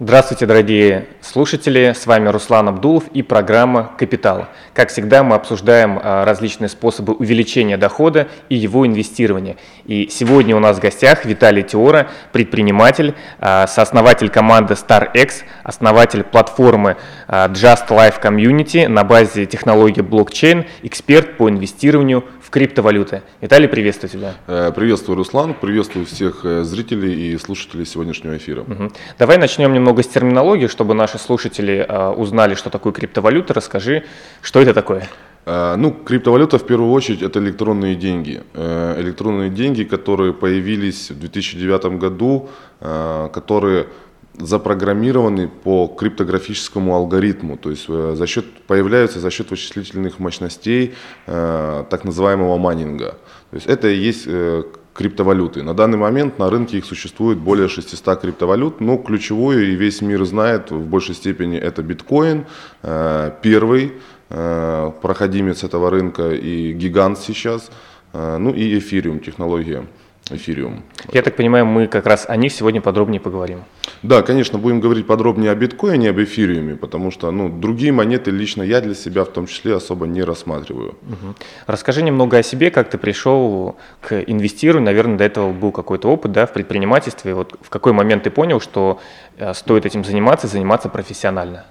Здравствуйте, дорогие слушатели! С вами Руслан Абдулов и программа «Капитал». Как всегда, мы обсуждаем а, различные способы увеличения дохода и его инвестирования. И сегодня у нас в гостях Виталий Теора, предприниматель, а, сооснователь команды StarX, основатель платформы а, Just Life Community на базе технологии блокчейн, эксперт по инвестированию в криптовалюты. Виталий, приветствую тебя. Э, приветствую, Руслан. Приветствую всех э, зрителей и слушателей сегодняшнего эфира. Угу. Давай начнем немного с терминологии, чтобы наши слушатели э, узнали, что такое криптовалюта. Расскажи, что это такое? Ну, криптовалюта в первую очередь это электронные деньги. Электронные деньги, которые появились в 2009 году, которые запрограммированы по криптографическому алгоритму, то есть э, за счет, появляются за счет вычислительных мощностей э, так называемого майнинга. То есть это и есть э, криптовалюты. На данный момент на рынке их существует более 600 криптовалют, но ключевую и весь мир знает в большей степени это биткоин, э, первый э, проходимец этого рынка и гигант сейчас, э, ну и эфириум технология эфириум. Я так понимаю, мы как раз о них сегодня подробнее поговорим. Да, конечно, будем говорить подробнее о биткоине, об эфириуме, потому что ну, другие монеты лично я для себя в том числе особо не рассматриваю. Угу. Расскажи немного о себе, как ты пришел к инвестированию. Наверное, до этого был какой-то опыт да, в предпринимательстве. Вот в какой момент ты понял, что э, стоит этим заниматься, заниматься профессионально?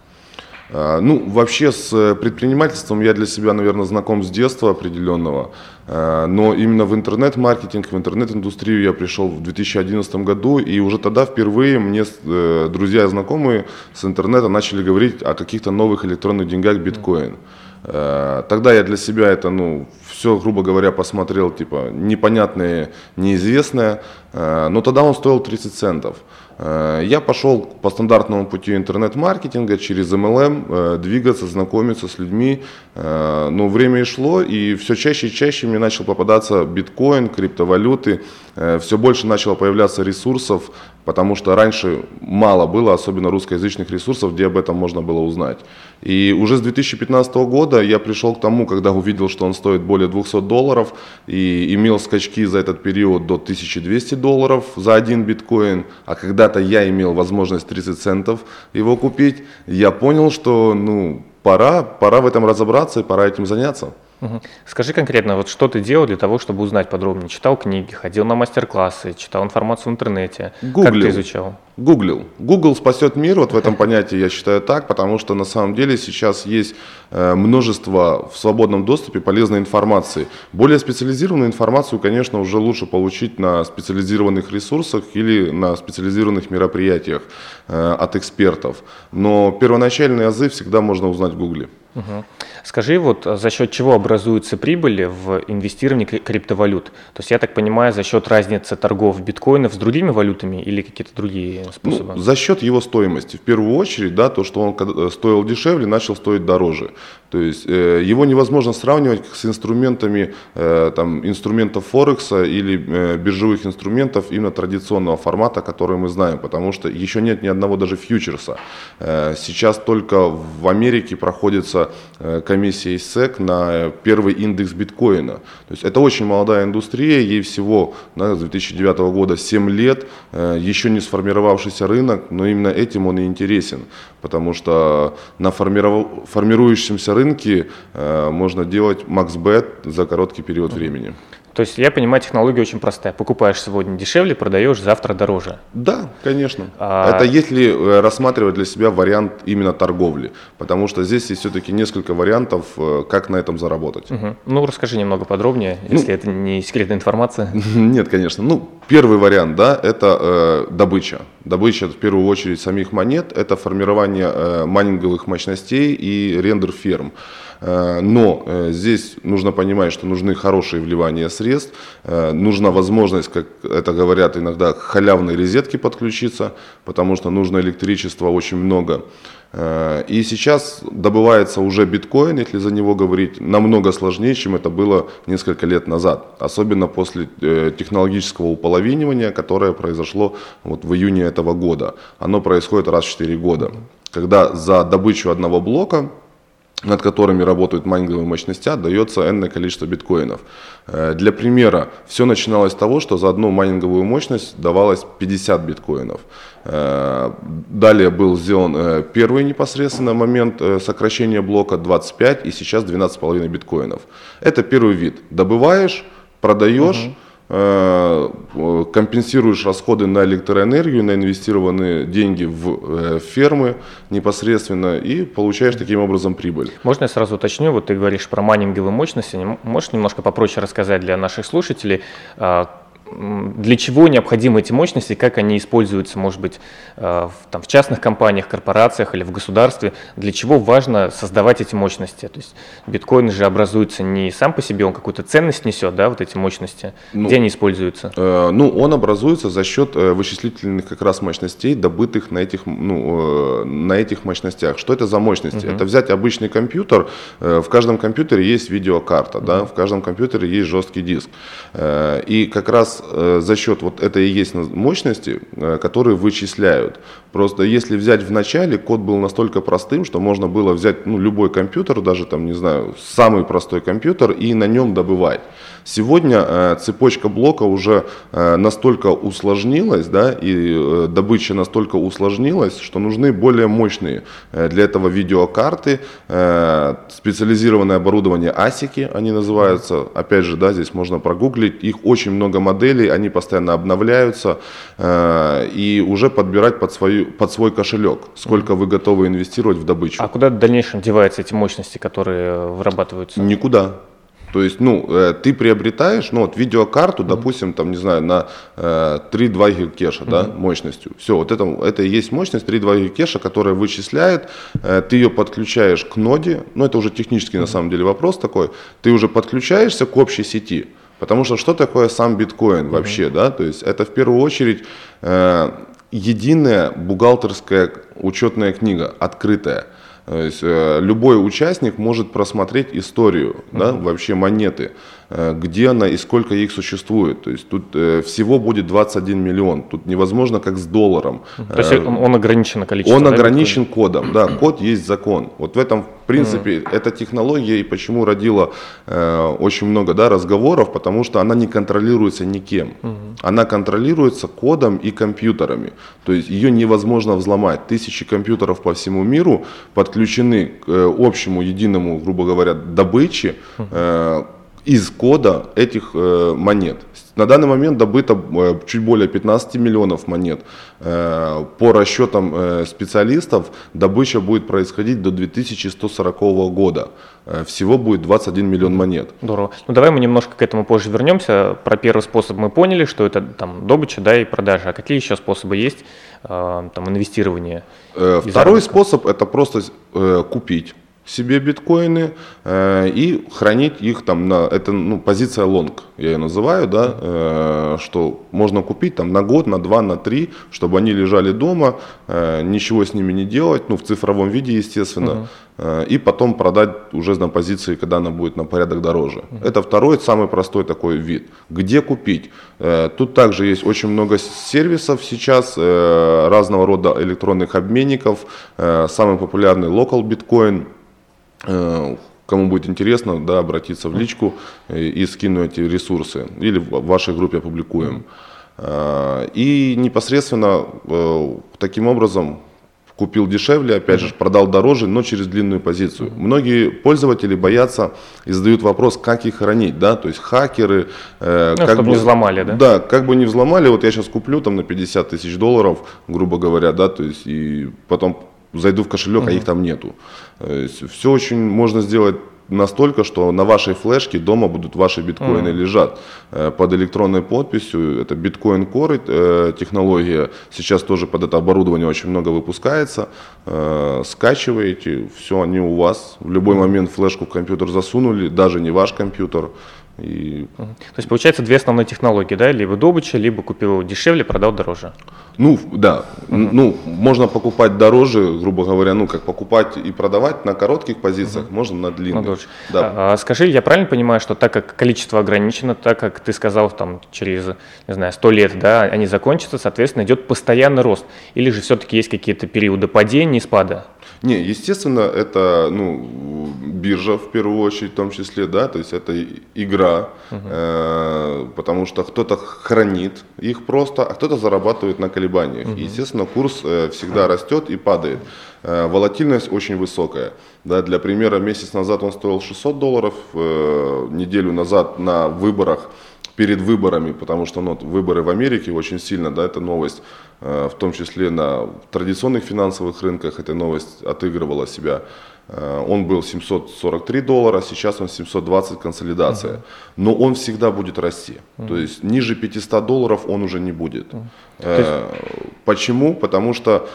А, ну, вообще с э, предпринимательством я для себя, наверное, знаком с детства определенного, а, но именно в интернет-маркетинг, в интернет-индустрию я пришел в 2011 году, и уже тогда впервые мне э, друзья и знакомые с интернета начали говорить о каких-то новых электронных деньгах биткоин. А, тогда я для себя это, ну, все, грубо говоря, посмотрел, типа, непонятное, неизвестное, но тогда он стоил 30 центов. Э, я пошел по стандартному пути интернет-маркетинга через MLM, э, двигаться, знакомиться с людьми. Э, но время и шло, и все чаще и чаще мне начал попадаться биткоин, криптовалюты. Все больше начало появляться ресурсов, потому что раньше мало было, особенно русскоязычных ресурсов, где об этом можно было узнать. И уже с 2015 года я пришел к тому, когда увидел, что он стоит более 200 долларов, и имел скачки за этот период до 1200 долларов за один биткоин, а когда-то я имел возможность 30 центов его купить, я понял, что ну, пора, пора в этом разобраться и пора этим заняться. Угу. Скажи конкретно, вот что ты делал для того, чтобы узнать подробнее? Читал книги, ходил на мастер-классы, читал информацию в интернете? Гуглил. Как ты изучал? Гуглил. Google спасет мир, вот в этом понятии я считаю так, потому что на самом деле сейчас есть э, множество в свободном доступе полезной информации. Более специализированную информацию, конечно, уже лучше получить на специализированных ресурсах или на специализированных мероприятиях э, от экспертов. Но первоначальные азы всегда можно узнать в Гугле. Угу. Скажи, вот за счет чего образуются прибыли в инвестировании криптовалют? То есть я так понимаю, за счет разницы торгов биткоинов с другими валютами или какие-то другие способы? Ну, за счет его стоимости. В первую очередь, да, то, что он э, стоил дешевле, начал стоить дороже. То есть э, его невозможно сравнивать с инструментами, э, там, инструментов Форекса или э, биржевых инструментов именно традиционного формата, который мы знаем, потому что еще нет ни одного даже фьючерса. Э, сейчас только в Америке проходится Э, комиссия ИСЭК на первый индекс биткоина. То есть это очень молодая индустрия, ей всего да, с 2009 года 7 лет, э, еще не сформировавшийся рынок, но именно этим он и интересен, потому что на формирующемся рынке э, можно делать максбет за короткий период времени. То есть я понимаю, технология очень простая. Покупаешь сегодня дешевле, продаешь завтра дороже. Да, конечно. А... Это если э, рассматривать для себя вариант именно торговли. Потому что здесь есть все-таки несколько вариантов, э, как на этом заработать. Угу. Ну, расскажи немного подробнее, ну, если это не секретная информация. Нет, конечно. Ну, первый вариант, да, это э, добыча. Добыча в первую очередь самих монет, это формирование э, майнинговых мощностей и рендер ферм. Э, но э, здесь нужно понимать, что нужны хорошие вливания средств, э, нужна возможность, как это говорят иногда, халявной розетки подключиться, потому что нужно электричества очень много. И сейчас добывается уже биткоин, если за него говорить, намного сложнее, чем это было несколько лет назад. Особенно после технологического уполовинивания, которое произошло вот в июне этого года. Оно происходит раз в 4 года. Когда за добычу одного блока над которыми работают майнинговые мощности, дается энное количество биткоинов. Э, для примера, все начиналось с того, что за одну майнинговую мощность давалось 50 биткоинов. Э, далее был сделан э, первый непосредственно момент сокращения блока 25 и сейчас 12,5 биткоинов. Это первый вид. Добываешь, продаешь, угу компенсируешь расходы на электроэнергию, на инвестированные деньги в э, фермы непосредственно и получаешь таким образом прибыль. Можно я сразу уточню? Вот ты говоришь про майнинговые мощности. Можешь немножко попроще рассказать для наших слушателей, а, для чего необходимы эти мощности, как они используются, может быть, э, в, там, в частных компаниях, корпорациях или в государстве, для чего важно создавать эти мощности. То есть биткоин же образуется не сам по себе, он какую-то ценность несет, да, вот эти мощности. Ну, Где они используются? Э, ну, он образуется за счет э, вычислительных как раз мощностей, добытых на этих, ну, э, на этих мощностях. Что это за мощности? Uh-huh. Это взять обычный компьютер, э, в каждом компьютере есть видеокарта, uh-huh. да, в каждом компьютере есть жесткий диск. Э, и как раз Э, за счет вот этой и есть мощности, э, которые вычисляют. Просто если взять в начале, код был настолько простым, что можно было взять ну, любой компьютер, даже там, не знаю, самый простой компьютер и на нем добывать. Сегодня э, цепочка блока уже э, настолько усложнилась, да, и э, добыча настолько усложнилась, что нужны более мощные э, для этого видеокарты, э, специализированное оборудование ASIC, они называются. Опять же, да, здесь можно прогуглить, их очень много моделей, они постоянно обновляются, э, и уже подбирать под, свою, под свой кошелек, сколько вы готовы инвестировать в добычу. А куда в дальнейшем деваются эти мощности, которые вырабатываются? Никуда. То есть, ну, э, ты приобретаешь, ну, вот видеокарту, mm-hmm. допустим, там, не знаю, на э, 3,2 гигакеша, mm-hmm. да, мощностью. Все, вот это, это и есть мощность 3,2 гигакеша, которая вычисляет, э, ты ее подключаешь к ноде, ну, это уже технический mm-hmm. на самом деле вопрос такой, ты уже подключаешься к общей сети. Потому что что такое сам биткоин вообще, mm-hmm. да? То есть это в первую очередь э, единая бухгалтерская учетная книга, открытая. То есть э, любой участник может просмотреть историю uh-huh. да, вообще монеты. Э, где она и сколько их существует. То есть тут э, всего будет 21 миллион. Тут невозможно как с долларом. То есть он, он ограничен количеством? Он да, ограничен биткоин? кодом, да, код есть закон. Вот в этом, в принципе, mm. эта технология и почему родила э, очень много да, разговоров, потому что она не контролируется никем. Mm. Она контролируется кодом и компьютерами. То есть ее невозможно взломать. Тысячи компьютеров по всему миру подключены к э, общему единому, грубо говоря, добыче, э, из кода этих э, монет. На данный момент добыто э, чуть более 15 миллионов монет. Э, по расчетам э, специалистов добыча будет происходить до 2140 года. Э, всего будет 21 миллион монет. Здорово. Ну давай мы немножко к этому позже вернемся. Про первый способ мы поняли, что это там добыча да, и продажа. А какие еще способы есть э, там, инвестирования? Э, второй способ это просто э, купить себе биткоины э, и хранить их там на это ну позиция лонг я ее называю да э, что можно купить там на год на два на три чтобы они лежали дома э, ничего с ними не делать ну в цифровом виде естественно uh-huh. э, и потом продать уже на позиции когда она будет на порядок дороже. Uh-huh. это второй самый простой такой вид. Где купить? Э, тут также есть очень много сервисов сейчас э, разного рода электронных обменников. Э, самый популярный local биткоин кому будет интересно, да, обратиться в личку и скину эти ресурсы. Или в вашей группе опубликуем. Э, и непосредственно э, таким образом купил дешевле, опять же, продал дороже, но через длинную позицию. Многие пользователи боятся и задают вопрос, как их хранить, да, то есть хакеры. Э, ну, как чтобы бы, не взломали, да? Да, как бы не взломали, вот я сейчас куплю там на 50 тысяч долларов, грубо говоря, да, то есть и потом зайду в кошелек, угу. а их там нету. Все очень можно сделать настолько, что на вашей флешке дома будут ваши биткоины mm. лежат э, под электронной подписью. Это биткоин Core э, технология. Сейчас тоже под это оборудование очень много выпускается. Э, скачиваете, все, они у вас. В любой момент флешку в компьютер засунули, даже не ваш компьютер. И... То есть получается две основные технологии, да? Либо добыча, либо купил дешевле, продал дороже. Ну, да. Uh-huh. Ну, можно покупать дороже, грубо говоря, ну, как покупать и продавать на коротких позициях, uh-huh. можно на длинных. На да. а, скажи, я правильно понимаю, что так как количество ограничено, так как ты сказал, там, через, не знаю, сто лет, да, они закончатся, соответственно, идет постоянный рост? Или же все-таки есть какие-то периоды падения и спада? Не, естественно, это ну, биржа в первую очередь в том числе, да, то есть это игра, угу. э, потому что кто-то хранит их просто, а кто-то зарабатывает на колебаниях. Угу. И, естественно, курс э, всегда растет и падает. Э, волатильность очень высокая. Да, для примера, месяц назад он стоил 600 долларов, э, неделю назад на выборах перед выборами, потому что ну, выборы в Америке очень сильно, да, эта новость, э, в том числе на традиционных финансовых рынках эта новость отыгрывала себя. Э, он был 743 доллара, сейчас он 720 консолидация. Но он всегда будет расти. То есть ниже 500 долларов он уже не будет. Э, почему? Потому что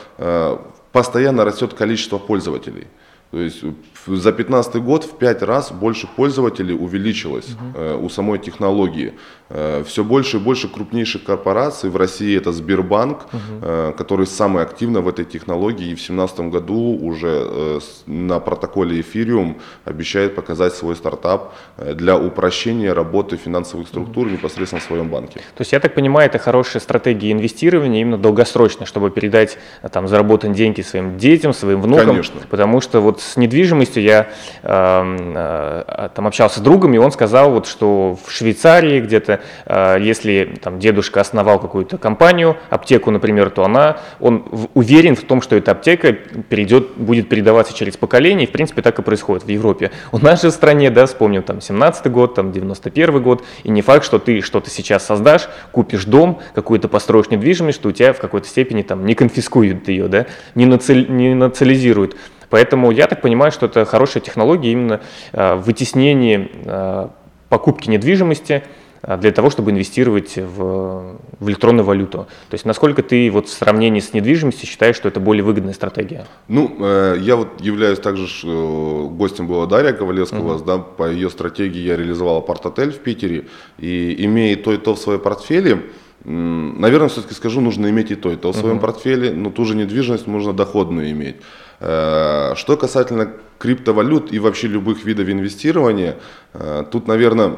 постоянно растет количество пользователей. То есть за 2015 год в 5 раз больше пользователей увеличилось угу. э, у самой технологии. Э, все больше и больше крупнейших корпораций, в России это Сбербанк, угу. э, который самый активно в этой технологии и в 2017 году уже э, на протоколе Ethereum обещает показать свой стартап э, для упрощения работы финансовых структур угу. непосредственно в своем банке. То есть я так понимаю, это хорошая стратегия инвестирования именно долгосрочно, чтобы передать там заработанные деньги своим детям, своим внукам. Конечно. Потому что вот с недвижимостью я эм, э, там общался с другом, и он сказал, вот, что в Швейцарии где-то, э, если там, дедушка основал какую-то компанию, аптеку, например, то она, он уверен в том, что эта аптека перейдет, будет передаваться через поколение, и в принципе так и происходит в Европе. У нас же в стране, да, вспомним, там 17 год, там 91 год, и не факт, что ты что-то сейчас создашь, купишь дом, какую-то построишь недвижимость, что у тебя в какой-то степени там не конфискуют ее, да, не, наци... не национализируют. Поэтому я так понимаю, что это хорошая технология именно э, вытеснение э, покупки недвижимости э, для того, чтобы инвестировать в, в электронную валюту. То есть насколько ты вот в сравнении с недвижимостью считаешь, что это более выгодная стратегия? Ну, э, я вот являюсь также э, гостем была Дарья Ковалевская, uh-huh. да, по ее стратегии я реализовал апарт-отель в Питере, и имея то и то в своем портфеле, наверное, все-таки скажу, нужно иметь и то, и то в своем uh-huh. портфеле, но ту же недвижимость нужно доходную иметь. Э, что касательно криптовалют и вообще любых видов инвестирования, э, тут, наверное,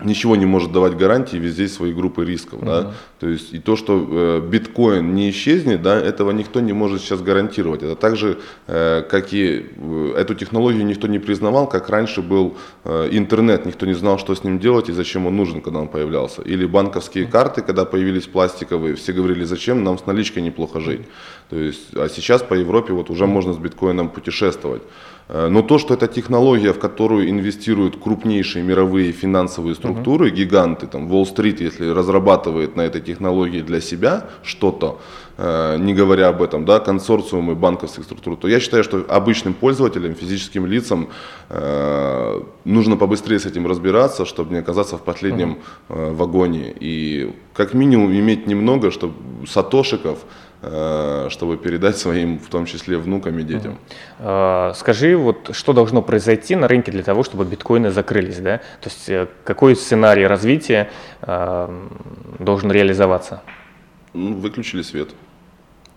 ничего не может давать гарантии, везде свои группы рисков. Uh-huh. Да? То есть и то, что э, биткоин не исчезнет, да, этого никто не может сейчас гарантировать. Это так же, э, как и э, эту технологию никто не признавал, как раньше был э, интернет, никто не знал, что с ним делать и зачем он нужен, когда он появлялся. Или банковские uh-huh. карты, когда появились пластиковые, все говорили, зачем нам с наличкой неплохо жить. То есть, а сейчас по Европе вот уже uh-huh. можно с биткоином путешествовать. Э, но то, что это технология, в которую инвестируют крупнейшие мировые финансовые структуры, uh-huh. гиганты, там Уолл-стрит, если разрабатывает на этой технологии для себя что-то, э, не говоря об этом, да, консорциумы банковских структур, то я считаю, что обычным пользователям, физическим лицам э, нужно побыстрее с этим разбираться, чтобы не оказаться в последнем uh-huh. вагоне. И как минимум иметь немного, чтобы сатошиков, Э, чтобы передать своим, в том числе внукам и детям. А, скажи, вот что должно произойти на рынке для того, чтобы биткоины закрылись, да? То есть э, какой сценарий развития э, должен реализоваться? Ну, выключили свет.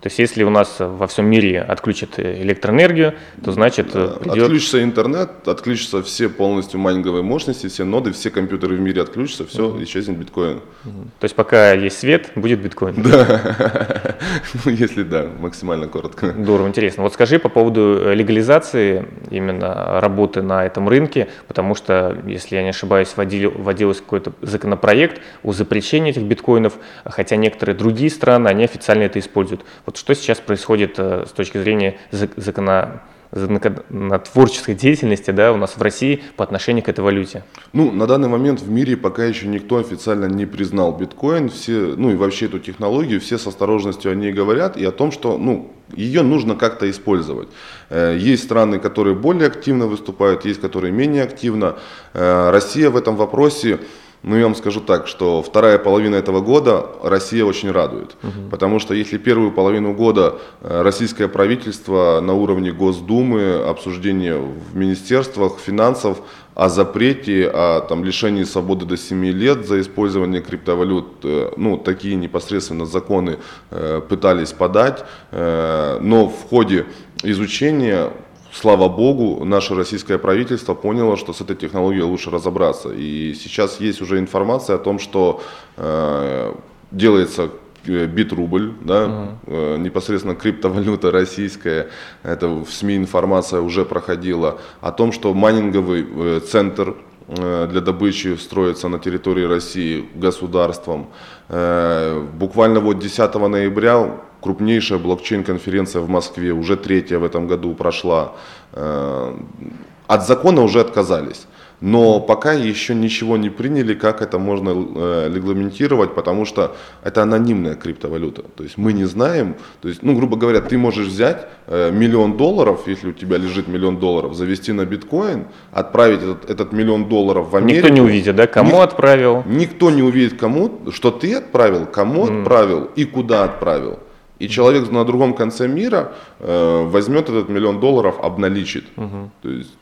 То есть если у нас во всем мире отключат электроэнергию, то значит да, придет... Отключится интернет, отключатся все полностью майнинговые мощности, все ноды, все компьютеры в мире отключатся, все, угу. исчезнет биткоин. Угу. То есть пока есть свет, будет биткоин? Да, ну если да, максимально коротко. Здорово, интересно. Вот скажи по поводу э, легализации именно работы на этом рынке, потому что, если я не ошибаюсь, вводил, вводился какой-то законопроект о запрещении этих биткоинов, хотя некоторые другие страны, они официально это используют. Вот что сейчас происходит э, с точки зрения закона на творческой деятельности да, у нас в России по отношению к этой валюте? Ну, на данный момент в мире пока еще никто официально не признал биткоин, все, ну и вообще эту технологию, все с осторожностью о ней говорят и о том, что ну, ее нужно как-то использовать. Э, есть страны, которые более активно выступают, есть, которые менее активно. Э, Россия в этом вопросе ну, я вам скажу так, что вторая половина этого года Россия очень радует. Угу. Потому что если первую половину года э, российское правительство на уровне Госдумы, обсуждения в министерствах финансов о запрете, о там, лишении свободы до 7 лет за использование криптовалют, э, ну, такие непосредственно законы э, пытались подать, но в ходе изучения слава богу, наше российское правительство поняло, что с этой технологией лучше разобраться. И сейчас есть уже информация о том, что э, делается бит-рубль, да, угу. непосредственно криптовалюта российская, это в СМИ информация уже проходила, о том, что майнинговый центр для добычи строится на территории России государством. Буквально вот 10 ноября крупнейшая блокчейн-конференция в Москве, уже третья в этом году прошла. От закона уже отказались. Но пока еще ничего не приняли, как это можно э, регламентировать, потому что это анонимная криптовалюта. То есть мы не знаем, то есть, ну, грубо говоря, ты можешь взять э, миллион долларов, если у тебя лежит миллион долларов, завести на биткоин, отправить этот, этот миллион долларов в Америку. Никто не увидит, да, кому Ник, отправил? Никто не увидит, кому, что ты отправил, кому mm. отправил и куда отправил. И человек на другом конце мира э, возьмет этот миллион долларов, обналичит. Угу. То есть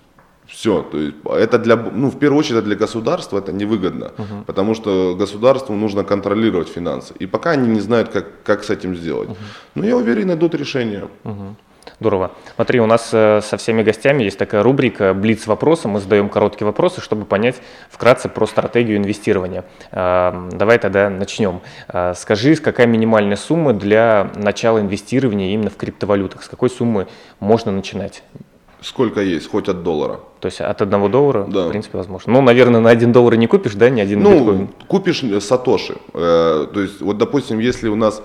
все, то есть это для, ну, в первую очередь для государства это невыгодно, uh потому что государству нужно контролировать финансы. И пока они не знают, как, как с этим сделать. uh Но я уверен, найдут решение. uh Здорово. Смотри, у нас э, со всеми гостями есть такая рубрика «Блиц вопросы». Мы задаем короткие вопросы, чтобы понять вкратце про стратегию инвестирования. Э, давай тогда начнем. Э, скажи, какая минимальная сумма для начала инвестирования именно в криптовалютах? С какой суммы можно начинать? Сколько есть, хоть от доллара. То есть от одного доллара, да. в принципе, возможно. Ну, наверное, на один доллар не купишь, да, ни один ну, биткоин? купишь э, сатоши. То есть, вот, допустим, если у нас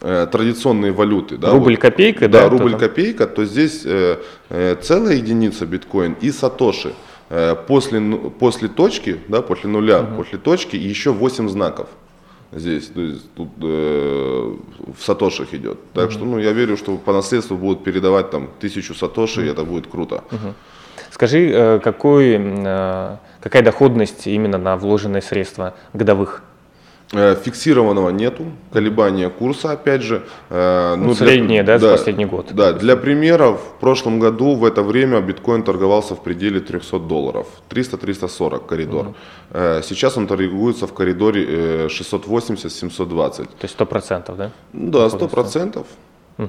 традиционные валюты. Да, рубль копейка, да? Да, рубль то копейка, то здесь э, э, целая единица биткоин и сатоши. Э, после, после точки, да, после нуля, угу. после точки еще 8 знаков здесь, то есть тут э, в сатошах идет. Так mm-hmm. что, ну, я верю, что по наследству будут передавать там тысячу сатоши, mm-hmm. и это будет круто. Mm-hmm. Скажи, э, какой, э, какая доходность именно на вложенные средства годовых? Э, фиксированного нету, колебания курса, опять же. Э, ну, ну, средние, для, да, да, за последний год. Да, для примера, в прошлом году в это время биткоин торговался в пределе 300 долларов, 300-340 коридор. Угу. Сейчас он торгуется в коридоре 680-720. То есть 100%, да? Да, 100%. Угу.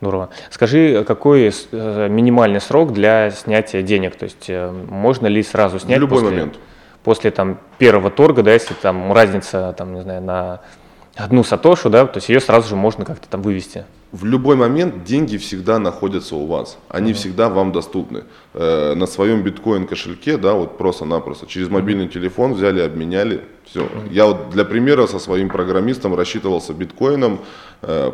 Здорово. Скажи, какой минимальный срок для снятия денег? То есть можно ли сразу снять? В любой после... момент после там первого торга, да, если там разница, там, не знаю, на одну сатошу, да, то есть ее сразу же можно как-то там вывести. В любой момент деньги всегда находятся у вас, они uh-huh. всегда вам доступны. Э, на своем биткоин кошельке, да, вот просто-напросто, через мобильный телефон взяли, обменяли, все. Uh-huh. Я вот для примера со своим программистом рассчитывался биткоином э,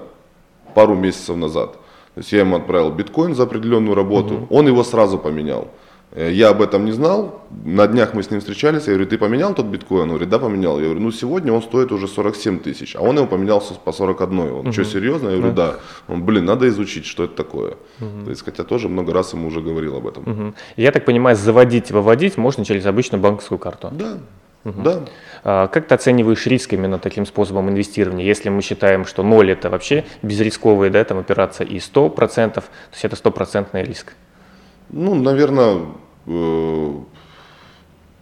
пару месяцев назад. То есть я ему отправил биткоин за определенную работу, uh-huh. он его сразу поменял. Э, я об этом не знал. На днях мы с ним встречались. Я говорю, ты поменял тот биткоин? Он говорит, да, поменял. Я говорю, ну сегодня он стоит уже 47 тысяч, а он его поменялся по 41. Он, угу. что, серьезно? Я говорю, да. да. Он, блин, надо изучить, что это такое. Угу. То есть, хотя тоже много раз ему уже говорил об этом. Угу. Я так понимаю, заводить, выводить можно через обычную банковскую карту? Да. Угу. Да. А, как ты оцениваешь риск именно таким способом инвестирования? Если мы считаем, что ноль это вообще безрисковая да, там, операция и 100%, то есть это стопроцентный риск? Ну, наверное, э,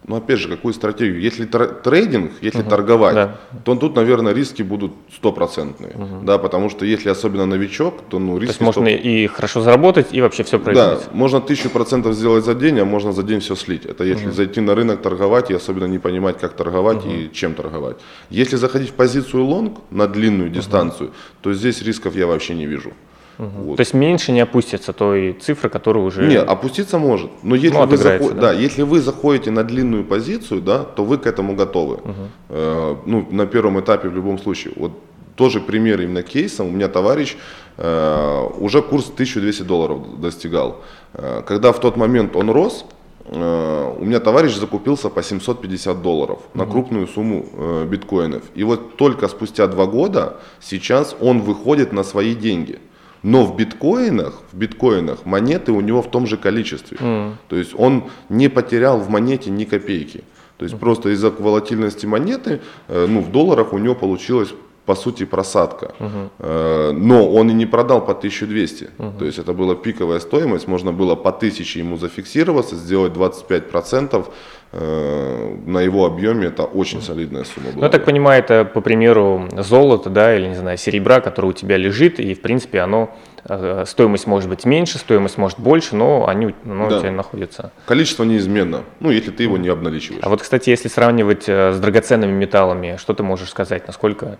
ну, опять же, какую стратегию? Если трейдинг, если угу, торговать, да. то тут, наверное, риски будут стопроцентные. Угу. Да, потому что если особенно новичок, то ну, риски... То есть можно 100... и хорошо заработать, и вообще все производить. Да, можно тысячу процентов сделать за день, а можно за день все слить. Это если угу. зайти на рынок торговать и особенно не понимать, как торговать угу. и чем торговать. Если заходить в позицию лонг на длинную угу. дистанцию, то здесь рисков я вообще не вижу. Угу. Вот. То есть меньше не опустится той цифры, которую уже... Не, опуститься может. Но если, ну, вы, заход... да? Да, если вы заходите на длинную позицию, да, то вы к этому готовы. Угу. Э, ну, на первом этапе в любом случае. Вот тоже пример именно кейса. У меня товарищ э, уже курс 1200 долларов достигал. Э, когда в тот момент он рос, э, у меня товарищ закупился по 750 долларов на крупную сумму э, биткоинов. И вот только спустя два года сейчас он выходит на свои деньги. Но в биткоинах, в биткоинах монеты у него в том же количестве. Mm. То есть он не потерял в монете ни копейки. То есть mm. просто из-за волатильности монеты, э, ну, в долларах у него получилось по сути просадка. Uh-huh. Но он и не продал по 1200. Uh-huh. То есть это была пиковая стоимость, можно было по 1000 ему зафиксироваться, сделать 25%. Э, на его объеме это очень солидная сумма была. Ну, я так понимаю, это по примеру золота, да, или, не знаю, серебра, которое у тебя лежит, и, в принципе, оно, э, стоимость может быть меньше, стоимость может больше, но они ну, да. у тебя находятся. Количество неизменно, ну, если ты его не обналичиваешь. А вот, кстати, если сравнивать с драгоценными металлами, что ты можешь сказать, насколько.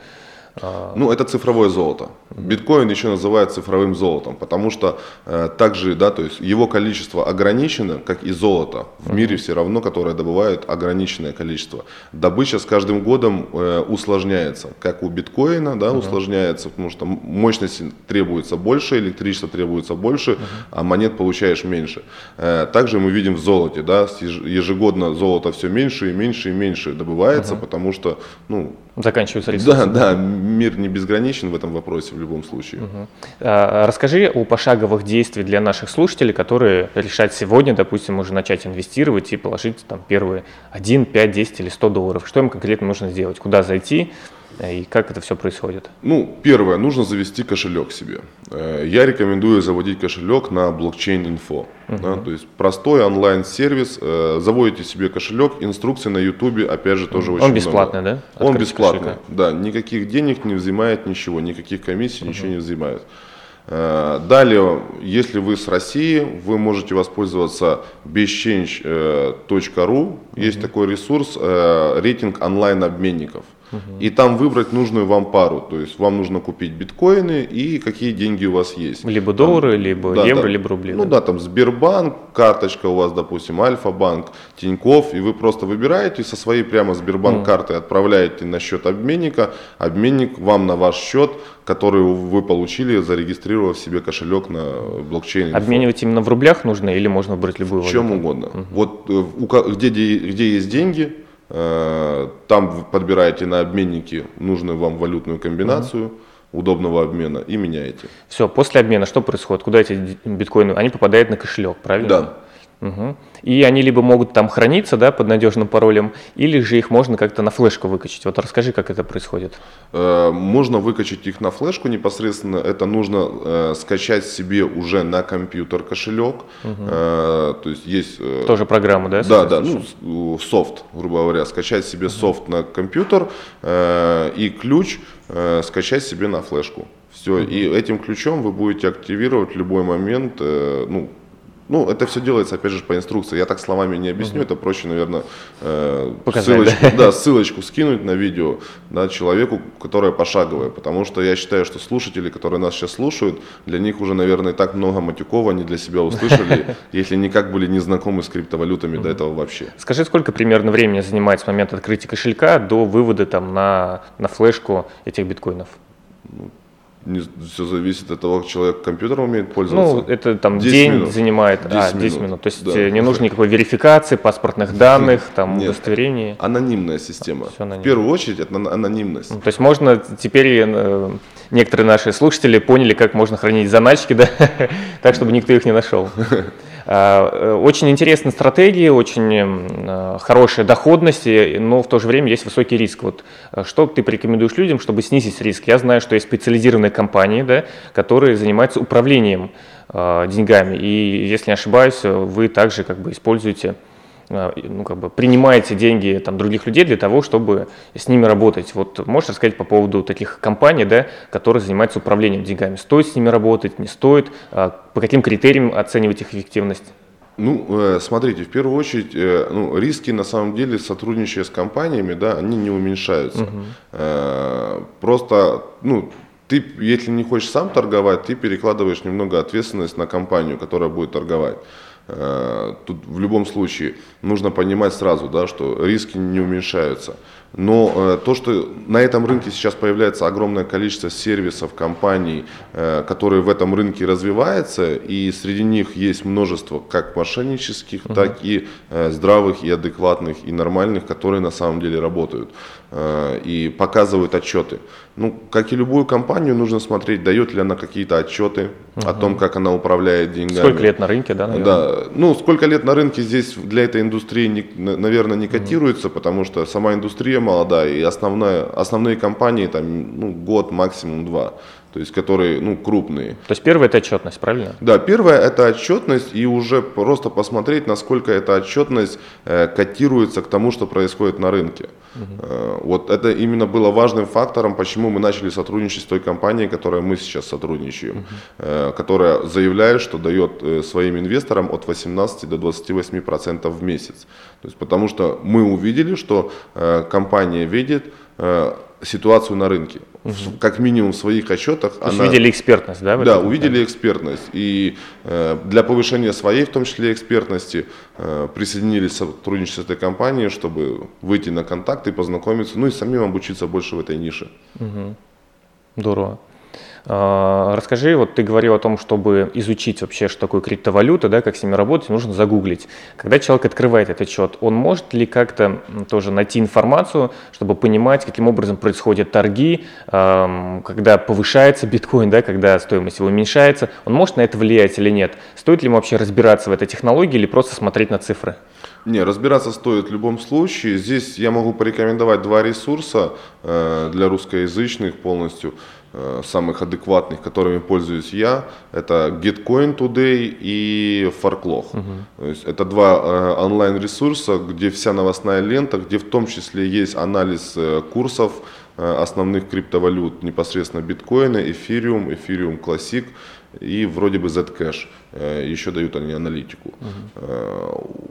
Ну, это цифровое золото. Биткоин еще называют цифровым золотом, потому что э, также, да, то есть его количество ограничено, как и золото. В мире все равно, которое добывают ограниченное количество. Добыча с каждым годом э, усложняется, как у биткоина, да, усложняется, потому что мощности требуется больше, электричество требуется больше, а монет получаешь меньше. Э, также мы видим в золоте, да, ежегодно золото все меньше и меньше и меньше добывается, потому что, ну, Заканчиваются ресурсы. Да, да, мир не безграничен в этом вопросе в любом случае. Угу. Расскажи о пошаговых действиях для наших слушателей, которые решат сегодня, допустим, уже начать инвестировать и положить там первые 1, 5, 10 или 100 долларов. Что им конкретно нужно сделать? Куда зайти? И как это все происходит? Ну, первое, нужно завести кошелек себе. Э, я рекомендую заводить кошелек на блокчейн-инфо. Uh-huh. Да, то есть простой онлайн-сервис. Э, заводите себе кошелек, инструкции на ютубе, опять же, тоже uh-huh. очень Он бесплатный, много. да? Он бесплатный, кошелька. да. Никаких денег не взимает ничего, никаких комиссий, uh-huh. ничего не взимает. Э, далее, если вы с России, вы можете воспользоваться bestchange.ru. Uh-huh. Есть такой ресурс, рейтинг онлайн-обменников. И там выбрать нужную вам пару. То есть вам нужно купить биткоины и какие деньги у вас есть. Либо доллары, там, либо да, евро, да, либо рубли. Ну да, там Сбербанк, карточка у вас, допустим, Альфа-банк, Тиньков, и вы просто выбираете со своей прямо Сбербанк карты отправляете на счет обменника, обменник вам на ваш счет, который вы получили, зарегистрировав себе кошелек на блокчейне. Обменивать именно в рублях нужно или можно выбрать любую валюту? В чем угодно. Угу. Вот э, где, где есть деньги, там вы подбираете на обменнике нужную вам валютную комбинацию. Угу удобного обмена и меняете. Все, после обмена что происходит? Куда эти биткоины? Они попадают на кошелек, правильно? Да. Угу. И они либо могут там храниться да, под надежным паролем, или же их можно как-то на флешку выкачать. Вот расскажи, как это происходит. Э, можно выкачать их на флешку непосредственно. Это нужно э, скачать себе уже на компьютер кошелек. Угу. Э, то есть есть... Э, Тоже программа, да? Да, да, ну, софт, грубо говоря. Скачать себе угу. софт на компьютер э, и ключ э, скачать себе на флешку. Все, угу. и этим ключом вы будете активировать в любой момент, э, ну, ну, это все делается, опять же, по инструкции. Я так словами не объясню, угу. это проще, наверное, э, Показать, ссылочку, да? Да, ссылочку скинуть на видео да, человеку, которое пошаговое. Потому что я считаю, что слушатели, которые нас сейчас слушают, для них уже, наверное, так много матюков они для себя услышали, если никак были не знакомы с криптовалютами до этого вообще. Скажи, сколько примерно времени занимает с момента открытия кошелька до вывода там на, на флешку этих биткоинов? Не, все зависит от того, как человек компьютером умеет пользоваться. Ну, это там день минут. занимает, 10 а, 10 минут. минут. То есть да. Э, не нужно никакой верификации, паспортных данных, там, Нет, удостоверения. Анонимная система. Все анонимно. В первую очередь это анонимность. Ну, то есть можно теперь э, некоторые наши слушатели поняли, как можно хранить заначки, да, так, чтобы никто их не нашел. Э, очень интересная стратегия, очень э, хорошая доходность, но в то же время есть высокий риск. Вот э, что ты порекомендуешь людям, чтобы снизить риск? Я знаю, что есть специализированные компании, да, которые занимаются управлением деньгами. И если не ошибаюсь, вы также как бы используете ну, как бы принимаете деньги там, других людей для того, чтобы с ними работать. Вот можешь рассказать по поводу таких компаний, да, которые занимаются управлением деньгами? Стоит с ними работать, не стоит? А, по каким критериям оценивать их эффективность? Ну, э, смотрите, в первую очередь, э, ну, риски на самом деле, сотрудничая с компаниями, да, они не уменьшаются. Угу. Просто, ну, ты, если не хочешь сам торговать, ты перекладываешь немного ответственность на компанию, которая будет торговать. Э, тут в любом случае нужно понимать сразу, да, что риски не уменьшаются. Но э, то, что на этом рынке сейчас появляется огромное количество сервисов, компаний, э, которые в этом рынке развиваются, и среди них есть множество как мошеннических, uh-huh. так и э, здравых, и адекватных, и нормальных, которые на самом деле работают и показывают отчеты. Ну, как и любую компанию, нужно смотреть, дает ли она какие-то отчеты uh-huh. о том, как она управляет деньгами. Сколько лет на рынке, да? Наверное? Да, ну, сколько лет на рынке здесь для этой индустрии, наверное, не котируется, uh-huh. потому что сама индустрия молодая, и основная, основные компании там ну, год, максимум два то есть которые ну, крупные. То есть первое это отчетность, правильно? Да, первое это отчетность и уже просто посмотреть, насколько эта отчетность э, котируется к тому, что происходит на рынке. Угу. Э, вот это именно было важным фактором, почему мы начали сотрудничать с той компанией, которой мы сейчас сотрудничаем, угу. э, которая заявляет, что дает э, своим инвесторам от 18 до 28 процентов в месяц. То есть потому что мы увидели, что э, компания видит э, ситуацию на рынке. Угу. Как минимум в своих отчетах. То она... увидели экспертность, да? Да, увидели экспертность. И э, для повышения своей, в том числе, экспертности, э, присоединились к сотрудничеству с этой компанией, чтобы выйти на контакт и познакомиться, ну и самим обучиться больше в этой нише. Угу. Здорово. А, расскажи, вот ты говорил о том, чтобы изучить вообще, что такое криптовалюта, да, как с ними работать, нужно загуглить. Когда человек открывает этот счет, он может ли как-то тоже найти информацию, чтобы понимать, каким образом происходят торги, когда повышается биткоин, да, когда стоимость его уменьшается, он может на это влиять или нет? Стоит ли ему вообще разбираться в этой технологии или просто смотреть на цифры? Не, разбираться стоит в любом случае. Здесь я могу порекомендовать два ресурса э, для русскоязычных полностью. Э, самых адекватных, которыми пользуюсь я, это Gitcoin Today и Farklog. Uh-huh. То есть это два э, онлайн-ресурса, где вся новостная лента, где в том числе есть анализ э, курсов основных криптовалют, непосредственно биткоина, эфириум, эфириум Classic и вроде бы Zcash. Э, еще дают они аналитику. Угу.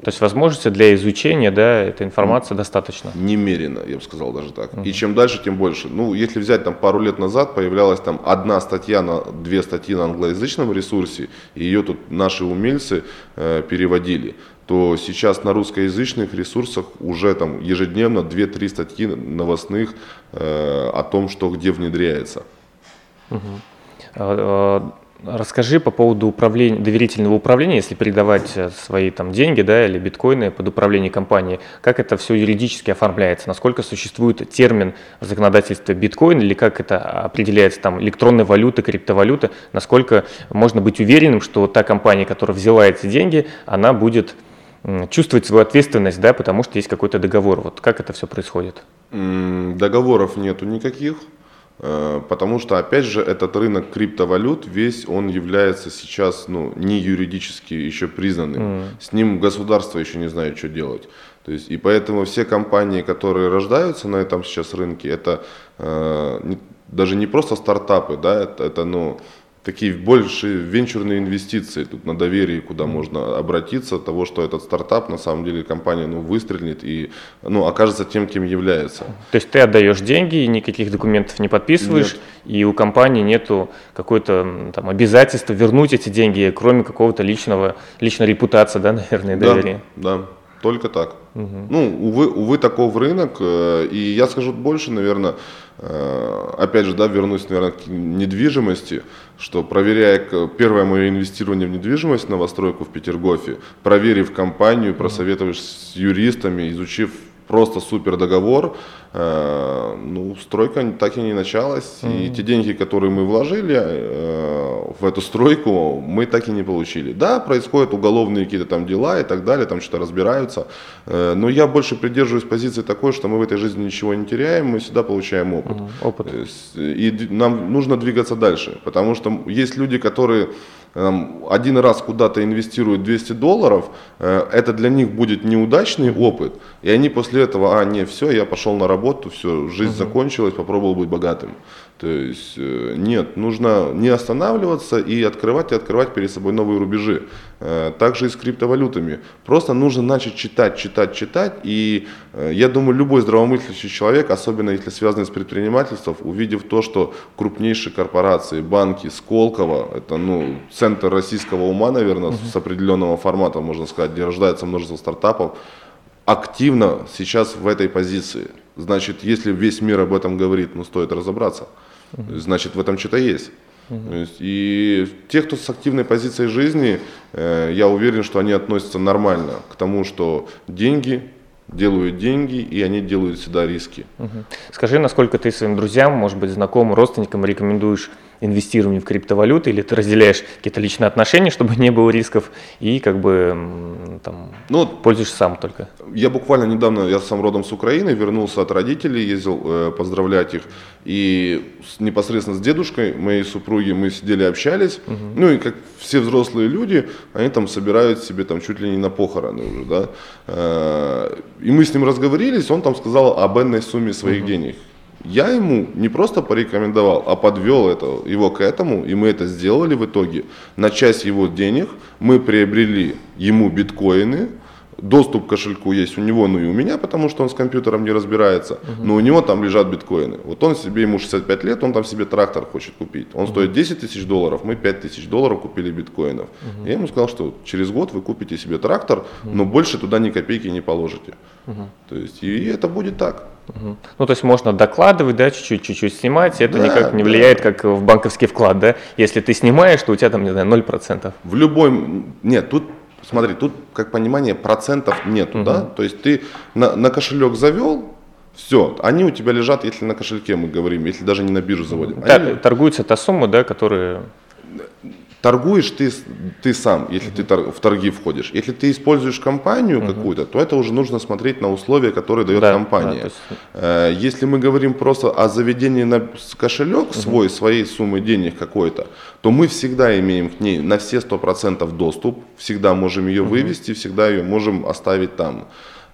То есть возможности для изучения да, этой информации достаточно? Немерено, я бы сказал даже так. Угу. И чем дальше, тем больше. Ну, если взять там пару лет назад, появлялась там одна статья, на две статьи на англоязычном ресурсе, и ее тут наши умельцы э, переводили то сейчас на русскоязычных ресурсах уже там ежедневно 2-3 статьи новостных э, о том, что где внедряется. Угу. Расскажи по поводу управления, доверительного управления, если передавать э, свои там деньги да, или биткоины под управление компании, как это все юридически оформляется, насколько существует термин в законодательстве биткоин или как это определяется там электронная валюта, криптовалюта, насколько можно быть уверенным, что та компания, которая взяла эти деньги, она будет чувствовать свою ответственность, да, потому что есть какой-то договор. Вот как это все происходит? Договоров нету никаких. Э, потому что, опять же, этот рынок криптовалют, весь он является сейчас ну, не юридически еще признанным. Mm. С ним государство еще не знает, что делать. То есть, и поэтому все компании, которые рождаются на этом сейчас рынке, это э, даже не просто стартапы, да, это, это ну, такие больше венчурные инвестиции тут на доверии, куда можно обратиться, того, что этот стартап, на самом деле компания ну, выстрелит и ну, окажется тем, кем является. То есть ты отдаешь деньги, и никаких документов не подписываешь, Нет. и у компании нету какой-то там обязательства вернуть эти деньги, кроме какого-то личного, личной репутации, да, наверное, доверия. Да, да. Только так. Угу. Ну, увы, увы, таков рынок. Э, и я скажу больше, наверное, э, опять же, да, вернусь, наверное, к недвижимости, что проверяя первое мое инвестирование в недвижимость, новостройку в Петергофе, проверив компанию, просоветовавшись с юристами, изучив просто супер договор, ну, стройка так и не началась. Mm-hmm. И те деньги, которые мы вложили э, в эту стройку, мы так и не получили. Да, происходят уголовные какие-то там дела и так далее, там что-то разбираются. Э, но я больше придерживаюсь позиции такой, что мы в этой жизни ничего не теряем, мы всегда получаем опыт. Mm-hmm. опыт. И нам нужно двигаться дальше, потому что есть люди, которые один раз куда-то инвестируют 200 долларов, э, это для них будет неудачный опыт, и они после этого, а, не, все, я пошел на работу, все, жизнь угу. закончилась, попробовал быть богатым. То есть э, нет, нужно не останавливаться и открывать и открывать перед собой новые рубежи. Э, также и с криптовалютами. Просто нужно начать читать, читать, читать. И я думаю, любой здравомыслящий человек, особенно если связанный с предпринимательством, увидев то, что крупнейшие корпорации, банки, Сколково, это ну, центр российского ума, наверное, угу. с определенного формата, можно сказать, где рождается множество стартапов, активно сейчас в этой позиции. Значит, если весь мир об этом говорит, ну стоит разобраться. Угу. Значит, в этом что-то есть. Угу. есть. И те, кто с активной позицией жизни, э, я уверен, что они относятся нормально к тому, что деньги делают деньги, и они делают всегда риски. Угу. Скажи, насколько ты своим друзьям, может быть, знакомым, родственникам рекомендуешь инвестирование в криптовалюты, или ты разделяешь какие-то личные отношения, чтобы не было рисков, и как бы там ну, пользуешься сам только? Я буквально недавно, я сам родом с Украины, вернулся от родителей, ездил э, поздравлять их, и с, непосредственно с дедушкой моей супруги мы сидели, общались, угу. ну и как все взрослые люди, они там собирают себе там чуть ли не на похороны уже, да, э, и мы с ним разговорились, он там сказал об энной сумме своих угу. денег. Я ему не просто порекомендовал, а подвел это, его к этому, и мы это сделали в итоге. На часть его денег мы приобрели ему биткоины, доступ к кошельку есть у него, ну и у меня, потому что он с компьютером не разбирается, uh-huh. но у него там лежат биткоины. Вот он себе, ему 65 лет, он там себе трактор хочет купить. Он uh-huh. стоит 10 тысяч долларов, мы 5 тысяч долларов купили биткоинов. Uh-huh. Я ему сказал, что через год вы купите себе трактор, uh-huh. но больше туда ни копейки не положите. Uh-huh. То есть, и это будет так. Ну, то есть можно докладывать, да, чуть-чуть, чуть-чуть снимать, это да, никак не влияет, да. как в банковский вклад, да? Если ты снимаешь, то у тебя там, не знаю, 0%. В любой... Нет, тут смотри, тут, как понимание, процентов нету, угу. да, то есть ты на, на кошелек завел, все, они у тебя лежат, если на кошельке мы говорим, если даже не на биржу заводим. Они... торгуется та сумма, да, которая торгуешь ты, ты сам, если ты в торги входишь. Если ты используешь компанию uh-huh. какую-то, то это уже нужно смотреть на условия, которые дает да, компания. Да, есть... Э, если мы говорим просто о заведении на кошелек uh-huh. свой, своей суммы денег какой-то, то мы всегда имеем к ней на все 100% доступ, всегда можем ее uh-huh. вывести, всегда ее можем оставить там.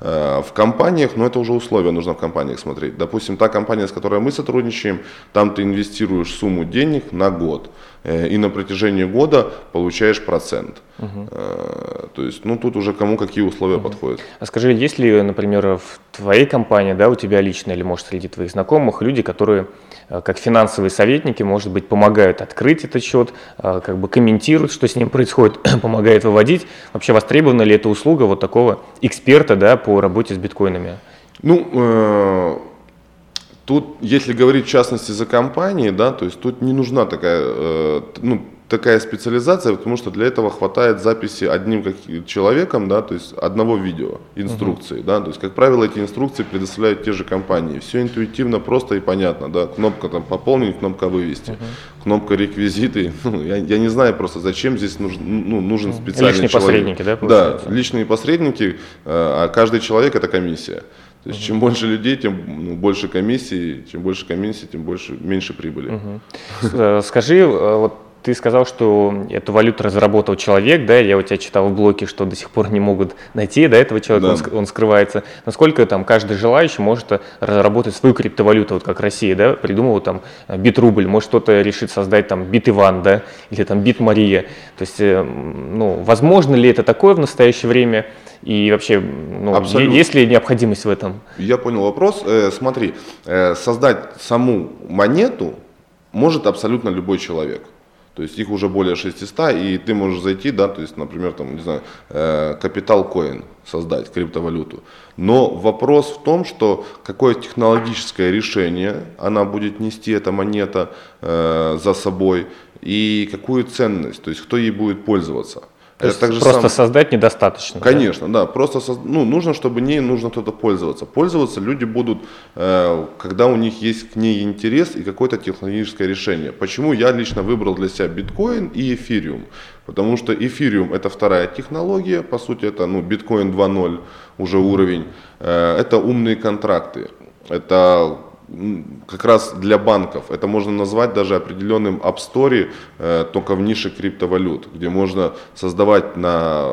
Э, в компаниях, но это уже условия нужно в компаниях смотреть. Допустим, та компания, с которой мы сотрудничаем, там ты инвестируешь сумму денег на год, и на протяжении года получаешь процент. Угу. То есть, ну тут уже кому какие условия угу. подходят. А скажи, есть ли, например, в твоей компании, да, у тебя лично или может среди твоих знакомых люди, которые Э, как финансовые советники, может быть, помогают открыть этот счет, э, как бы комментируют, что с ним происходит, помогают выводить. Вообще востребована ли эта услуга вот такого эксперта да, по работе с биткоинами? Ну, э, тут, если говорить в частности за компании, да, то есть тут не нужна такая, э, ну, такая специализация, потому что для этого хватает записи одним как человеком, да, то есть одного видео, инструкции, uh-huh. да, то есть, как правило, эти инструкции предоставляют те же компании. Все интуитивно, просто и понятно, да, кнопка там пополнить, кнопка вывести, uh-huh. кнопка реквизиты. Ну, я, я не знаю просто, зачем здесь нужен, ну, нужен специальный личные человек. посредники, да, получается? Да, личные посредники, а каждый человек это комиссия. То есть, uh-huh. чем больше людей, тем ну, больше комиссии, чем больше комиссии, тем больше меньше прибыли. Uh-huh. Скажи, э, вот ты сказал, что эту валюту разработал человек, да, я у тебя читал в блоке, что до сих пор не могут найти, да, этого человека, да. он, он скрывается. Насколько там каждый желающий может разработать свою криптовалюту, вот как Россия, да, придумала там бит-рубль, может кто-то решит создать там бит-Иван, да, или там бит-Мария. То есть, э, ну, возможно ли это такое в настоящее время? И вообще, ну, Абсолютно. есть ли необходимость в этом? Я понял вопрос. Э, смотри, э, создать саму монету может абсолютно любой человек. То есть их уже более 600, и ты можешь зайти, да, то есть, например, там, не знаю, э, капитал коин создать, криптовалюту. Но вопрос в том, что какое технологическое решение она будет нести, эта монета, э, за собой, и какую ценность, то есть кто ей будет пользоваться. То это есть просто сам... создать недостаточно. Конечно, да, да просто соз... ну, нужно, чтобы ней нужно кто-то пользоваться. Пользоваться люди будут, э, когда у них есть к ней интерес и какое-то технологическое решение. Почему я лично выбрал для себя биткоин и эфириум? Потому что эфириум это вторая технология, по сути это ну, биткоин 2.0 уже уровень. Э, это умные контракты. Это как раз для банков. Это можно назвать даже определенным App Store, э, только в нише криптовалют, где можно создавать на,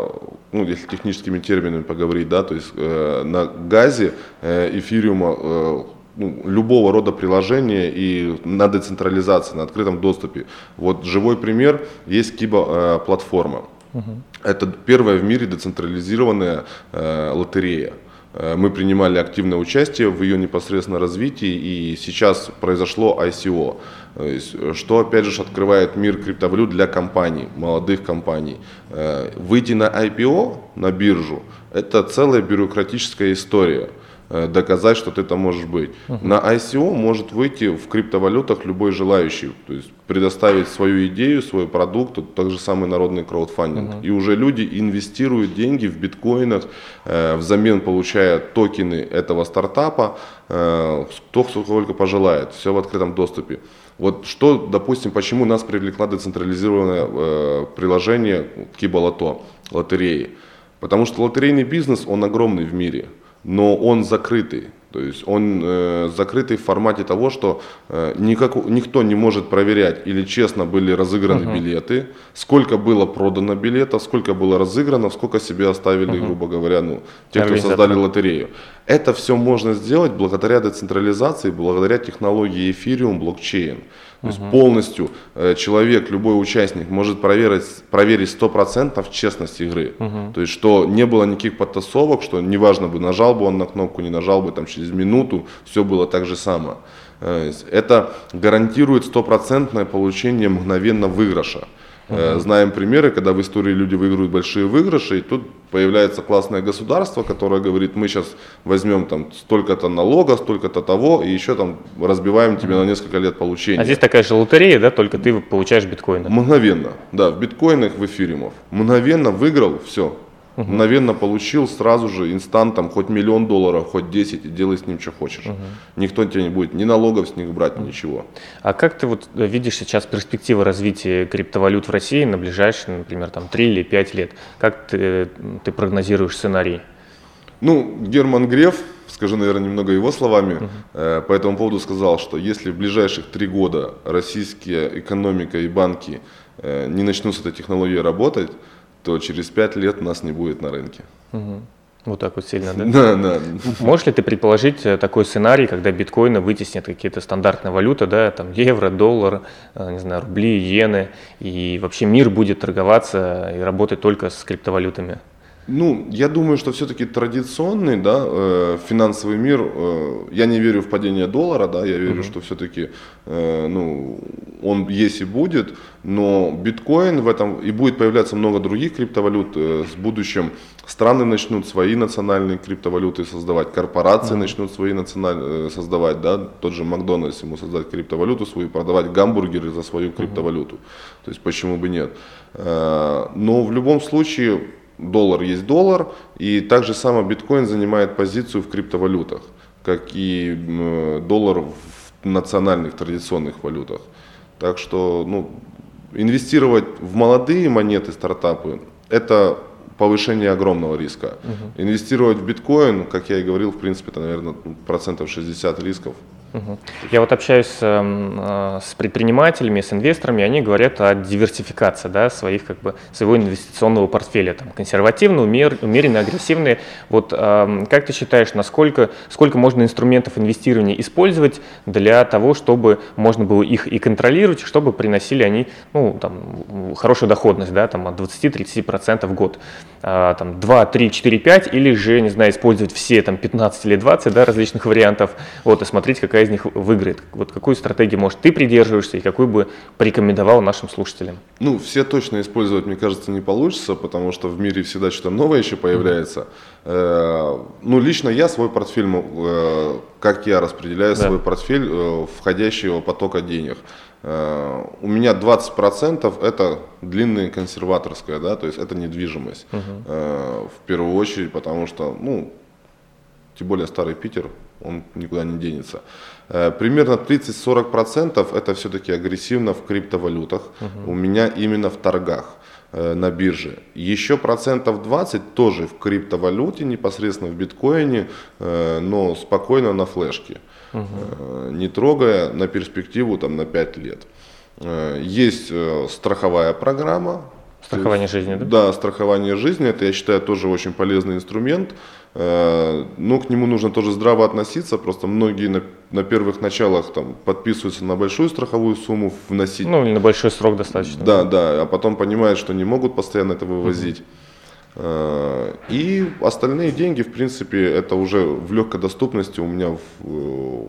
ну, если техническими терминами поговорить, да, то есть э, на газе э, эфириума э, ну, любого рода приложения и на децентрализации, на открытом доступе. Вот живой пример есть Киба э, платформа. Угу. Это первая в мире децентрализированная э, лотерея. Э, мы принимали активное участие в ее непосредственно развитии, и сейчас произошло ICO, что опять же открывает мир криптовалют для компаний, молодых компаний. Э, выйти на IPO, на биржу, это целая бюрократическая история. Э, доказать, что ты там можешь быть. Uh-huh. На ICO может выйти в криптовалютах любой желающий, то есть предоставить свою идею, свой продукт, тот же самый народный краудфандинг. Uh-huh. И уже люди инвестируют деньги в биткоинах, э, взамен получая токены этого стартапа, э, кто сколько пожелает, все в открытом доступе. Вот что, допустим, почему нас привлекло децентрализированное э, приложение Кибалото, лотереи? Потому что лотерейный бизнес, он огромный в мире но он закрытый. То есть он э, закрытый в формате того, что э, никак, никто не может проверять, или честно были разыграны uh-huh. билеты, сколько было продано билетов, сколько было разыграно, сколько себе оставили, uh-huh. грубо говоря, ну, те, кто создали лотерею. Это все можно сделать благодаря децентрализации, благодаря технологии эфириум, блокчейн. То есть полностью э, человек, любой участник может проверить, проверить 100% честность игры. Угу. То есть, что не было никаких подтасовок, что неважно бы нажал бы он на кнопку, не нажал бы там через минуту, все было так же само. Э, это гарантирует стопроцентное получение мгновенно выигрыша. Uh-huh. Знаем примеры, когда в истории люди выигрывают большие выигрыши, и тут появляется классное государство, которое говорит, мы сейчас возьмем там столько-то налога, столько-то того, и еще там разбиваем тебе на несколько лет получения. А здесь такая же лотерея, да, только ты получаешь биткоины. Мгновенно, да, в биткоинах, в эфиримов. Мгновенно выиграл, все, Угу. Мгновенно получил сразу же инстантом хоть миллион долларов, хоть 10, и делай с ним, что хочешь. Угу. Никто тебе не будет ни налогов с них брать, угу. ничего. А как ты вот видишь сейчас перспективы развития криптовалют в России на ближайшие, например, там 3 или 5 лет? Как ты, ты прогнозируешь сценарий? Ну, Герман Греф, скажу, наверное, немного его словами, uh э, по этому поводу сказал, что если в ближайших три года российская экономика и банки э, не начнут с этой технологией работать, то через пять лет нас не будет на рынке. Угу. Вот так вот сильно, да? Да, да. Можешь ли ты предположить э, такой сценарий, когда биткоины вытеснят какие-то стандартные валюты, да, там евро, доллар, э, не знаю, рубли, иены, и вообще мир будет торговаться и работать только с криптовалютами? Ну, я думаю, что все-таки традиционный, да, э, финансовый мир, э, я не верю в падение доллара, да, я верю, mm-hmm. что все-таки, э, ну, он есть и будет, но биткоин в этом, и будет появляться много других криптовалют э, с будущим, страны начнут свои национальные криптовалюты создавать, корпорации mm-hmm. начнут свои национальные э, создавать, да, тот же Макдональдс ему создать криптовалюту свою, продавать гамбургеры за свою криптовалюту, mm-hmm. то есть почему бы нет. Э, но в любом случае, доллар есть доллар, и также само биткоин занимает позицию в криптовалютах, как и доллар в национальных традиционных валютах. Так что ну, инвестировать в молодые монеты, стартапы, это повышение огромного риска. Угу. Инвестировать в биткоин, как я и говорил, в принципе, это, наверное, процентов 60 рисков я вот общаюсь эм, э, с предпринимателями, с инвесторами, они говорят о диверсификации да, своих, как бы, своего инвестиционного портфеля, там, консервативно, умер, умеренно, агрессивные. Вот э, как ты считаешь, насколько, сколько можно инструментов инвестирования использовать для того, чтобы можно было их и контролировать, чтобы приносили они ну, там, хорошую доходность, да, там, от 20-30% в год? А, там, 2, 3, 4, 5, или же, не знаю, использовать все там, 15 или 20 да, различных вариантов, вот, и смотреть, какая из них выиграет. Вот какую стратегию, может, ты придерживаешься и какую бы порекомендовал нашим слушателям? Ну, все точно использовать, мне кажется, не получится, потому что в мире всегда что-то новое еще появляется. Mm-hmm. Ну, лично я свой портфель, э, как я распределяю да. свой портфель э, входящего потока денег. Э, у меня 20% это длинная консерваторская, да, то есть это недвижимость. Uh-huh. В первую очередь, потому что, ну, тем более старый Питер, он никуда не денется. Э, примерно 30-40% это все-таки агрессивно в криптовалютах. Uh-huh. У меня именно в торгах на бирже. Еще процентов 20 тоже в криптовалюте, непосредственно в биткоине, но спокойно на флешке угу. не трогая на перспективу там, на 5 лет. Э, есть э, страховая программа. Страхование жизни, да? Да, страхование жизни, это, я считаю, тоже очень полезный инструмент. Но к нему нужно тоже здраво относиться, просто многие на, на первых началах там, подписываются на большую страховую сумму вносить. Ну, или на большой срок достаточно. Да, да, а потом понимают, что не могут постоянно это вывозить. Э, и остальные деньги, в принципе, это уже в легкой доступности у меня в, э,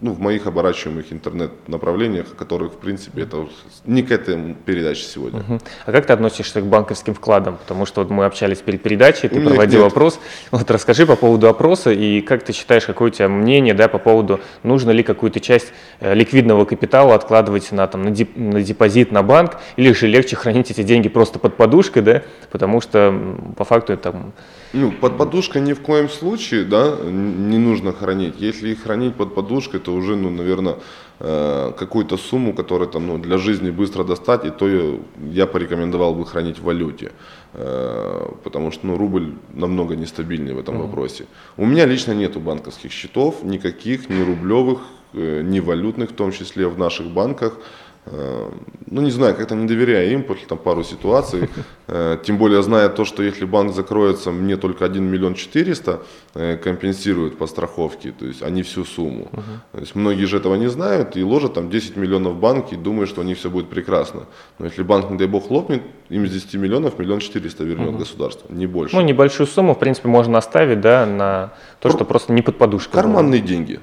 ну, в моих оборачиваемых интернет-направлениях, которых, в принципе, это не к этой передаче сегодня. Uh-huh. А как ты относишься к банковским вкладам? Потому что вот мы общались перед передачей, ты проводил нет. опрос. Вот расскажи по поводу опроса и как ты считаешь, какое у тебя мнение да, по поводу, нужно ли какую-то часть э, ликвидного капитала откладывать на, там, на депозит на банк, или же легче хранить эти деньги просто под подушкой, да? потому что по факту это ну, под подушкой ни в коем случае, да, не нужно хранить. Если их хранить под подушкой, то уже, ну, наверное, э, какую-то сумму, которая там, ну, для жизни быстро достать, и то я порекомендовал бы хранить в валюте. Э, потому что, ну, рубль намного нестабильнее в этом mm-hmm. вопросе. У меня лично нету банковских счетов, никаких, ни рублевых, э, ни валютных, в том числе в наших банках. Э, ну, не знаю, как-то не доверяю им после там пару ситуаций. Э, тем более, зная то, что если банк закроется, мне только 1 миллион 400 э, компенсируют по страховке, то есть они всю сумму. То есть многие же этого не знают и ложат там 10 миллионов в банк и думают, что у них все будет прекрасно. Но если банк, не дай бог, лопнет, им с 10 миллионов миллион 400 вернет угу. государство, не больше. Ну, небольшую сумму, в принципе, можно оставить, да, на то, Про... что просто не под подушкой. Карманные было. деньги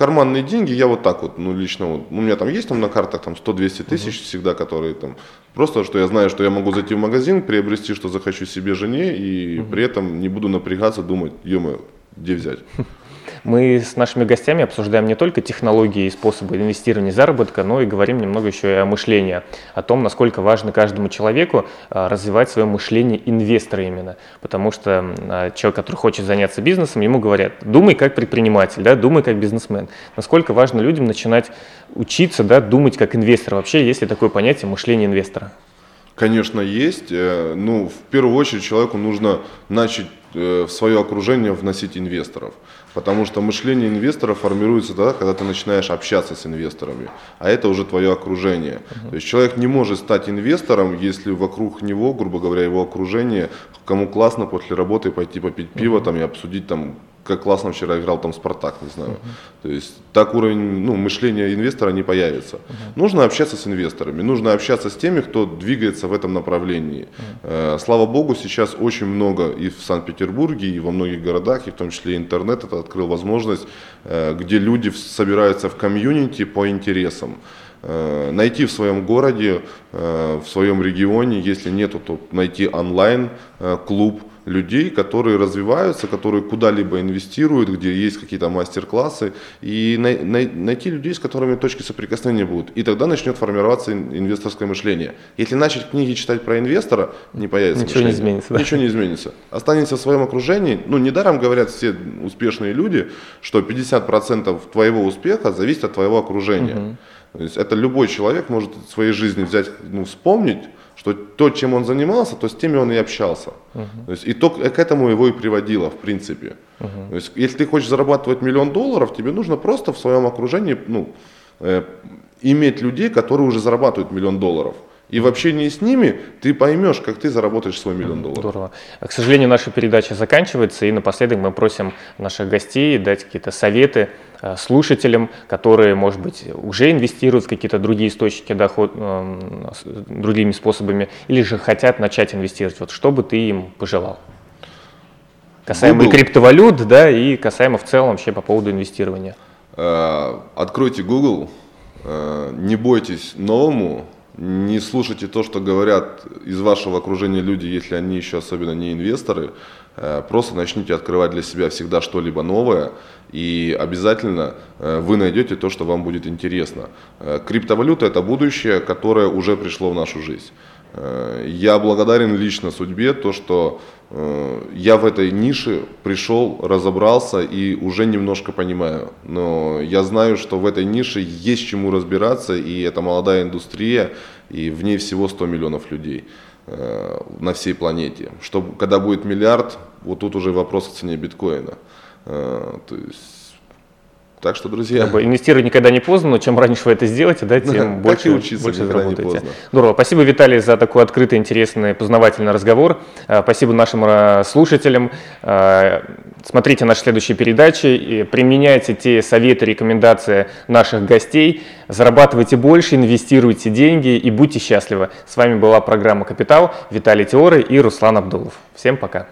карманные деньги я вот так вот, ну лично вот, у меня там есть там на картах там 100-200 тысяч uh-huh. всегда, которые там, просто что я знаю, что я могу зайти в магазин, приобрести, что захочу себе жене, и uh-huh. при этом не буду напрягаться, думать, ё где взять. Мы с нашими гостями обсуждаем не только технологии и способы инвестирования и заработка, но и говорим немного еще и о мышлении, о том, насколько важно каждому человеку а, развивать свое мышление инвестора именно. Потому что а, человек, который хочет заняться бизнесом, ему говорят, думай как предприниматель, да, думай как бизнесмен. Насколько важно людям начинать учиться да, думать как инвестор. Вообще есть ли такое понятие мышления инвестора? Конечно, есть. Э, ну, в первую очередь человеку нужно начать э, в свое окружение вносить инвесторов. Потому что мышление инвестора формируется тогда, когда ты начинаешь общаться с инвесторами, а это уже твое окружение. Uh-huh. То есть человек не может стать инвестором, если вокруг него, грубо говоря, его окружение, кому классно после работы пойти попить пиво uh-huh. там, и обсудить там как классно вчера играл там Спартак, не знаю. Uh-huh. То есть так уровень ну, мышления инвестора не появится. Uh-huh. Нужно общаться с инвесторами, нужно общаться с теми, кто двигается в этом направлении. Uh-huh. Слава богу, сейчас очень много и в Санкт-Петербурге, и во многих городах, и в том числе интернет это открыл возможность, э, где люди собираются в комьюнити по интересам э, найти в своем городе, в своем регионе, если нету, то найти онлайн клуб, людей, которые развиваются, которые куда-либо инвестируют, где есть какие-то мастер-классы, и най- най- найти людей, с которыми точки соприкосновения будут. И тогда начнет формироваться инвесторское мышление. Если начать книги читать про инвестора, не появится Ничего мышление. не изменится. Да? Ничего не изменится. Останется в своем окружении. Ну, недаром говорят все успешные люди, что 50% твоего успеха зависит от твоего окружения. Угу. То есть это любой человек может в своей жизни взять, ну, вспомнить, что то, чем он занимался, то с теми он и общался. Uh-huh. То есть, и то, к этому его и приводило, в принципе. Uh-huh. То есть, если ты хочешь зарабатывать миллион долларов, тебе нужно просто в своем окружении ну, э, иметь людей, которые уже зарабатывают миллион долларов. И в общении с ними ты поймешь, как ты заработаешь свой миллион долларов. Здорово. К сожалению, наша передача заканчивается, и напоследок мы просим наших гостей дать какие-то советы слушателям, которые, может быть, уже инвестируют в какие-то другие источники дохода, э, другими способами, или же хотят начать инвестировать. Вот что бы ты им пожелал? Касаемо Google. криптовалют, да, и касаемо в целом вообще по поводу инвестирования. Э, откройте Google, не бойтесь новому, не слушайте то, что говорят из вашего окружения люди, если они еще особенно не инвесторы. Э, просто начните открывать для себя всегда что-либо новое, и обязательно э, вы найдете то, что вам будет интересно. Э, криптовалюта – это будущее, которое уже пришло в нашу жизнь. Я благодарен лично судьбе, то, что я в этой нише пришел, разобрался и уже немножко понимаю. Но я знаю, что в этой нише есть чему разбираться, и это молодая индустрия, и в ней всего 100 миллионов людей на всей планете. Что, когда будет миллиард, вот тут уже вопрос о цене биткоина. Э, то есть так что, друзья... Как бы инвестировать никогда не поздно, но чем раньше вы это сделаете, да, тем да, больше, учиться больше заработаете. Здорово. Спасибо, Виталий, за такой открытый, интересный, познавательный разговор. А, спасибо нашим а, слушателям. А, смотрите наши следующие передачи, и применяйте те советы, рекомендации наших гостей. Зарабатывайте больше, инвестируйте деньги и будьте счастливы. С вами была программа «Капитал». Виталий Теоры и Руслан Абдулов. Всем пока.